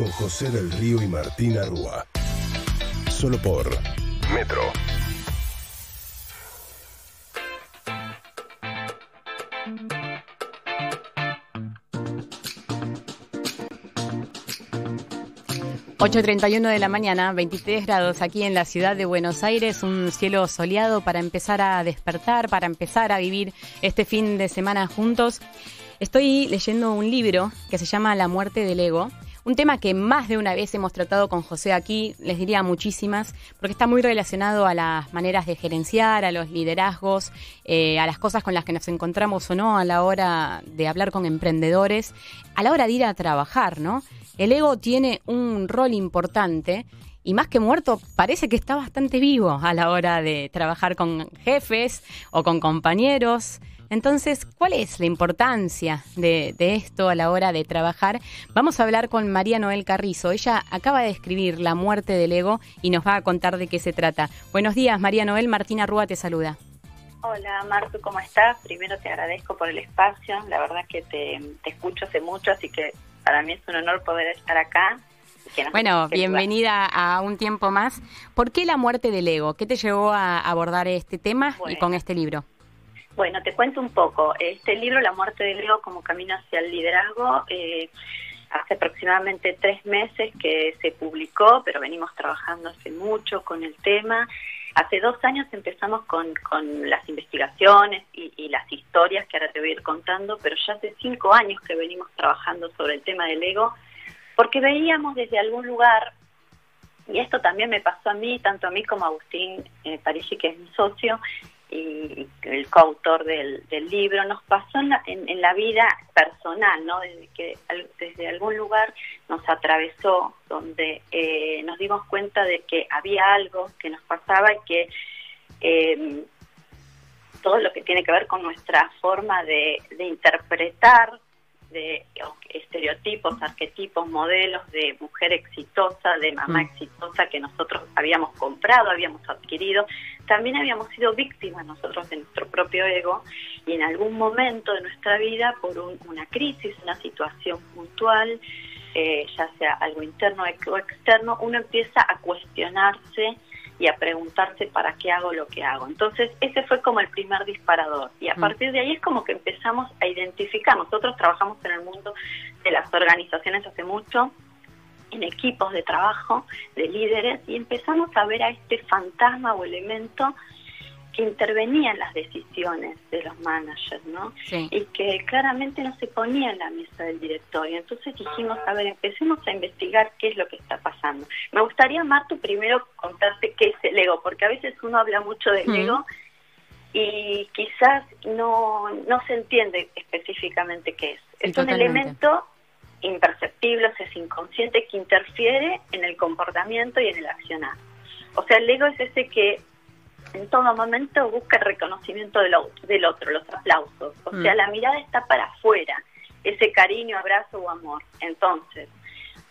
con José del Río y Martina Rúa. Solo por Metro. ...8.31 de la mañana, 23 grados aquí en la ciudad de Buenos Aires... ...un cielo soleado para empezar a despertar... ...para empezar a vivir este fin de semana juntos... Estoy leyendo un libro que se llama La muerte del ego, un tema que más de una vez hemos tratado con José aquí, les diría muchísimas, porque está muy relacionado a las maneras de gerenciar, a los liderazgos, eh, a las cosas con las que nos encontramos o no a la hora de hablar con emprendedores, a la hora de ir a trabajar, ¿no? El ego tiene un rol importante y más que muerto, parece que está bastante vivo a la hora de trabajar con jefes o con compañeros. Entonces, ¿cuál es la importancia de, esto a la hora de trabajar? Vamos a hablar con María Noel Carrizo. Ella acaba de escribir La muerte del ego y nos va a contar de qué se trata. Buenos días, María Noel. Martina Rúa te saluda. Hola, Martu, ¿cómo estás? Primero te agradezco por el espacio. La verdad que te, escucho hace mucho, así que para mí es un honor poder estar acá. Bueno, bienvenida a un tiempo más. ¿Por qué la muerte del ego? ¿Qué te llevó a abordar este tema y con este libro? Bueno, te cuento un poco. Este libro, La muerte del ego como camino hacia el liderazgo, eh, hace aproximadamente tres meses que se publicó, pero venimos trabajando hace mucho con el tema. Hace dos años empezamos con, con las investigaciones y, las historias que ahora te voy a ir contando, pero ya hace cinco años que venimos trabajando sobre el tema del ego, porque veíamos desde algún lugar, y esto también me pasó a mí, tanto a mí como a Agustín eh, Parigi, que es mi socio, y el coautor del, libro, nos pasó en la, en, la, vida personal, ¿no? Desde que desde algún lugar nos atravesó, donde eh, nos dimos cuenta de que había algo que nos pasaba y que eh, todo lo que tiene que ver con nuestra forma de interpretar de estereotipos, arquetipos, modelos de mujer exitosa, de mamá mm. exitosa que nosotros habíamos comprado, habíamos adquirido, también habíamos sido víctimas nosotros de nuestro propio ego y en algún momento de nuestra vida por una crisis, una situación puntual, eh, ya sea algo interno o externo, uno empieza a cuestionarse y a preguntarse para qué hago lo que hago. Entonces, ese fue como el primer disparador. Y a mm. partir de ahí es como que empezamos a identificar. Nosotros trabajamos en el mundo de las organizaciones hace mucho, en equipos de trabajo, de líderes, y empezamos a ver a este fantasma o elemento que intervenía en las decisiones de los managers, ¿no? Y que claramente no se ponía en la mesa del directorio. Entonces dijimos, a ver, empecemos a investigar qué es lo que está pasando. Me gustaría, Martu, primero contarte qué es el ego, porque a veces uno habla mucho del ego y quizás no, no se entiende específicamente qué es. Es un elemento imperceptible, es inconsciente que interfiere en el comportamiento y en el accionar. O sea, el ego es ese que en todo momento busca el reconocimiento del otro, del otro los aplausos. O sea, mm. la mirada está para afuera, ese cariño, abrazo o amor. Entonces,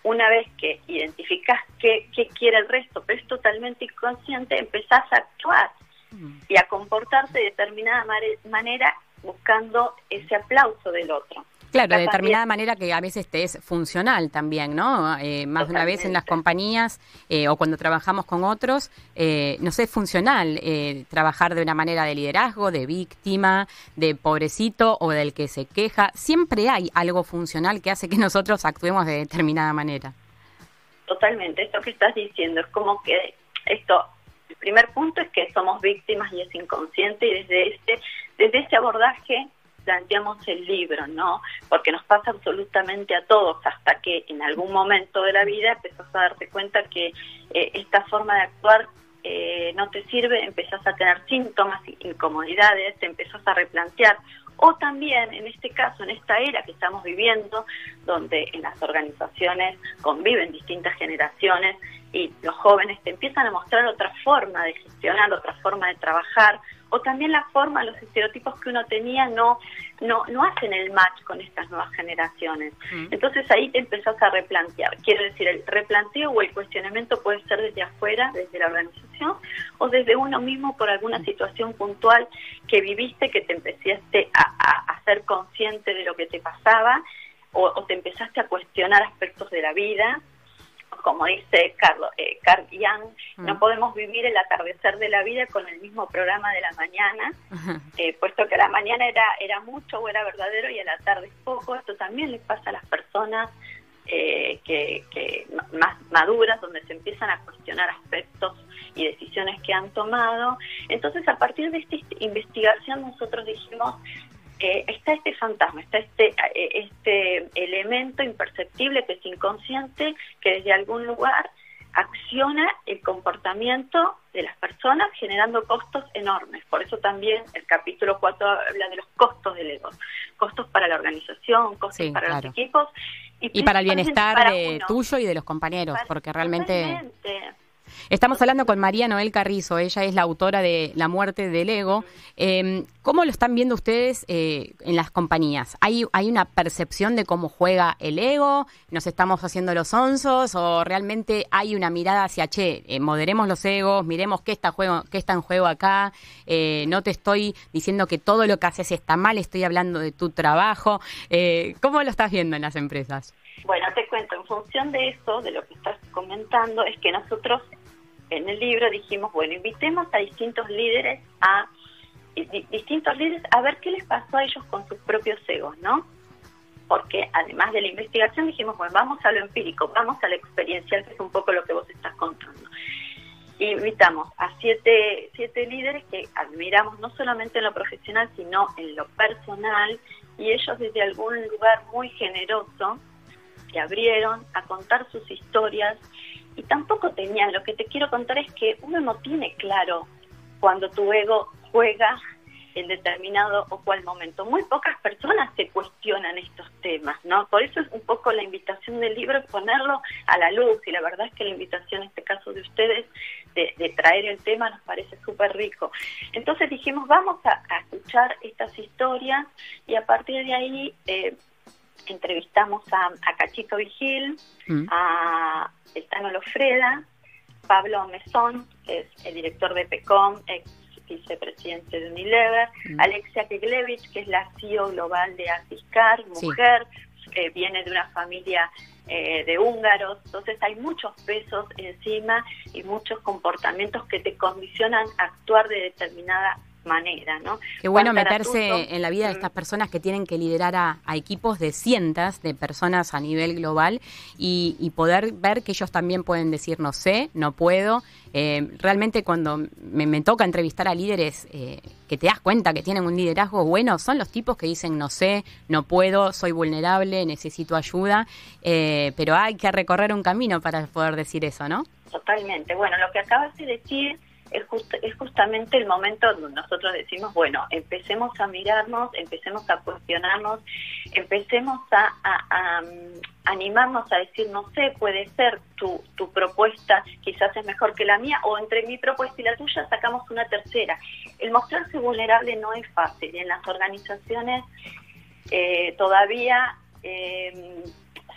una vez que identificas qué, qué quiere el resto, pero es totalmente inconsciente, empezás a actuar mm. y a comportarte de determinada manera buscando ese aplauso del otro. Claro, de determinada manera que a veces te es funcional también, ¿no? Eh, más de una vez en las compañías eh, o cuando trabajamos con otros, eh, nos es funcional eh, trabajar de una manera de liderazgo, de víctima, de pobrecito o del que se queja. Siempre hay algo funcional que hace que nosotros actuemos de determinada manera. Totalmente, esto que estás diciendo es como que esto, el primer punto es que somos víctimas y es inconsciente y desde este, desde este abordaje planteamos el libro, ¿no? Porque nos pasa absolutamente a todos, hasta que en algún momento de la vida empezás a darte cuenta que eh, esta forma de actuar eh, no te sirve, empezás a tener síntomas, incomodidades, te empezás a replantear. O también, en este caso, en esta era que estamos viviendo, donde en las organizaciones conviven distintas generaciones y los jóvenes te empiezan a mostrar otra forma de gestionar, otra forma de trabajar, o también la forma, los estereotipos que uno tenía no, no, no hacen el match con estas nuevas generaciones. Mm. Entonces ahí te empezás a replantear. Quiero decir, el replanteo o el cuestionamiento puede ser desde afuera, desde la organización, o desde uno mismo por alguna mm. situación puntual que viviste, que te empezaste a, a, ser consciente de lo que te pasaba, o, o te empezaste a cuestionar aspectos de la vida como dice Carlos, eh, Carl Young, no podemos vivir el atardecer de la vida con el mismo programa de la mañana, eh, puesto que la mañana era, era mucho o era verdadero y a la tarde es poco. Esto también le pasa a las personas eh, que, que más maduras, donde se empiezan a cuestionar aspectos y decisiones que han tomado. Entonces, a partir de esta investigación, nosotros dijimos, eh, está este fantasma, está este, eh, este elemento imperceptible que es inconsciente, que desde algún lugar acciona el comportamiento de las personas generando costos enormes. Por eso también el capítulo 4 habla de los costos del ego. Costos para la organización, costos para los equipos. Y, para el bienestar tuyo y de los compañeros, porque realmente... Estamos hablando con María Noel Carrizo, ella es la autora de La muerte del ego. Em, ¿Cómo lo están viendo ustedes eh, en las compañías? ¿Hay, ¿Hay una percepción de cómo juega el ego? ¿Nos estamos haciendo los onzos? ¿O realmente hay una mirada hacia, che, eh, moderemos los egos, miremos qué está, juego, qué está en juego acá? Eh, no te estoy diciendo que todo lo que haces está mal, estoy hablando de tu trabajo. ¿Cómo lo estás viendo en las empresas? Bueno, te cuento, en función de eso, de lo que estás comentando, es que nosotros en el libro dijimos, bueno, invitemos a distintos líderes a distintos líderes a ver qué les pasó a ellos con sus propios egos, ¿no? Porque además de la investigación dijimos, bueno, vamos a lo empírico, vamos a lo experiencial, que es un poco lo que vos estás contando. invitamos a siete, siete líderes que admiramos no solamente en lo profesional, sino en lo personal, y ellos desde algún lugar muy generoso se abrieron a contar sus historias y tampoco tenían. Lo que te quiero contar es que uno no tiene claro cuando tu ego juega en determinado o cual momento. Muy pocas personas se cuestionan estos temas, ¿no? Por eso es un poco la invitación del libro, ponerlo a la luz, y la verdad es que la invitación en este caso de ustedes de, traer el tema nos parece súper rico. Entonces dijimos, vamos a, escuchar estas historias y a partir de ahí eh, entrevistamos a, a Cachito Vigil, mm. a Estano Lofreda, Pablo Mesón, que es el director de PECOM, ex vicepresidente de Unilever, mm. Alexia Keglevich, que es la CEO global de Asiscar, mujer, eh, viene de una familia eh, de húngaros, entonces hay muchos pesos encima y muchos comportamientos que te condicionan a actuar de determinada manera, ¿no? Qué bueno meterse en la vida de estas personas que tienen que liderar a, equipos de cientos de personas a nivel global y, poder ver que ellos también pueden decir no sé, no puedo. Eh, realmente cuando me, toca entrevistar a líderes eh, que te das cuenta que tienen un liderazgo bueno, son los tipos que dicen no sé, no puedo, soy vulnerable, necesito ayuda, eh, pero hay que recorrer un camino para poder decir eso, ¿no? Totalmente. Bueno, lo que acabas de decir es, es justamente el momento donde nosotros decimos, bueno, empecemos a mirarnos, empecemos a cuestionarnos, empecemos a, mm, animarnos a decir, no sé, puede ser tu, tu propuesta quizás es mejor que la mía, o entre mi propuesta y la tuya sacamos una tercera. El mostrarse vulnerable no es fácil y en las organizaciones eh, todavía eh,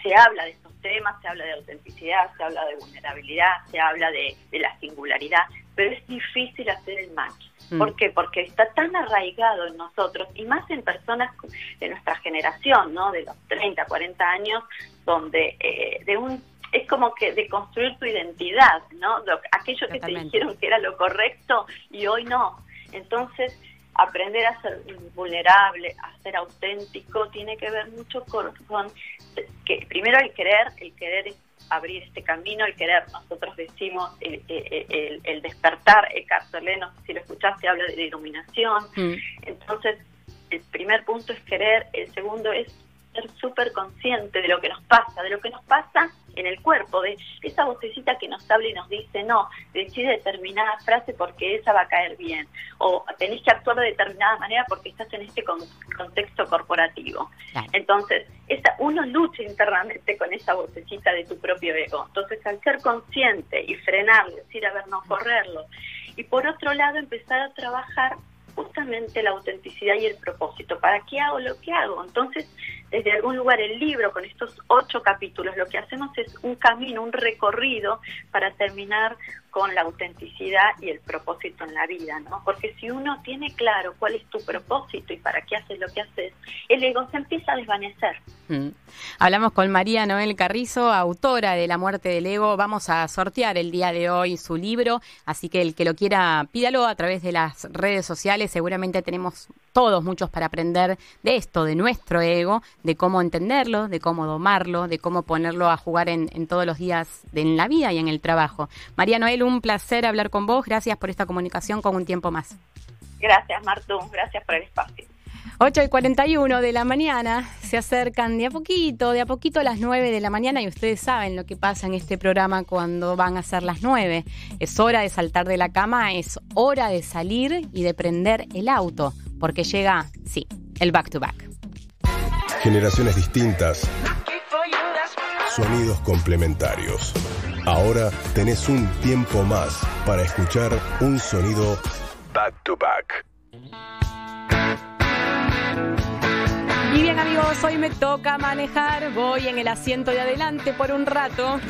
se habla de estos temas, se habla de autenticidad, se habla de vulnerabilidad, se habla de la singularidad, pero es difícil hacer el match. Mm. ¿Por qué? Porque está tan arraigado en nosotros y más en personas de nuestra generación, ¿no? De los 30, 40 años, donde eh, de un es como que de construir tu identidad, ¿no? aquello que te dijeron que era lo correcto y hoy no. Entonces, aprender a ser vulnerable, a ser auténtico, tiene que ver mucho con, con que primero el querer, el querer es abrir este camino, el querer. Nosotros decimos el, el, despertar, el Tolle, no sé si lo escuchaste, habla de la iluminación. Mm. Entonces, el primer punto es querer, el segundo es ser súper consciente de lo que nos pasa, de lo que nos pasa en el cuerpo, de esa vocecita que nos habla y nos dice, no, decide determinada frase porque esa va a caer bien, o tenés que actuar de determinada manera porque estás en este contexto corporativo. Entonces, esa, uno lucha internamente con esa vocecita de tu propio ego. Entonces, al ser consciente y frenar, decir, a ver, no correrlo, y por otro lado, empezar a trabajar justamente la autenticidad y el propósito. ¿Para qué hago lo que hago? Entonces, desde algún lugar el libro con estos ocho capítulos, lo que hacemos es un camino, un recorrido para terminar con la autenticidad y el propósito en la vida, ¿no? Porque si uno tiene claro cuál es tu propósito y para qué haces lo que haces, el ego se empieza a desvanecer. Mm. Hablamos con María Noel Carrizo, autora de La muerte del ego. Vamos a sortear el día de hoy su libro, así que el que lo quiera, pídalo a través de las redes sociales. Seguramente tenemos todos muchos para aprender de esto, de nuestro ego, de cómo entenderlo, de cómo domarlo, de cómo ponerlo a jugar en, todos los días de, en la vida y en el trabajo. María Noel, un placer hablar con vos. Gracias por esta comunicación con un tiempo más. Gracias, Martu. Gracias por el espacio. 8 y 41 de la mañana, se acercan de a poquito, de a poquito a las 9 de la mañana y ustedes saben lo que pasa en este programa cuando van a ser las 9. Es hora de saltar de la cama, es hora de salir y de prender el auto, porque llega, sí, el back to back. Generaciones distintas, sonidos complementarios. Ahora tenés un tiempo más para escuchar un sonido back to back. Y bien amigos, hoy me toca manejar, voy en el asiento de adelante por un rato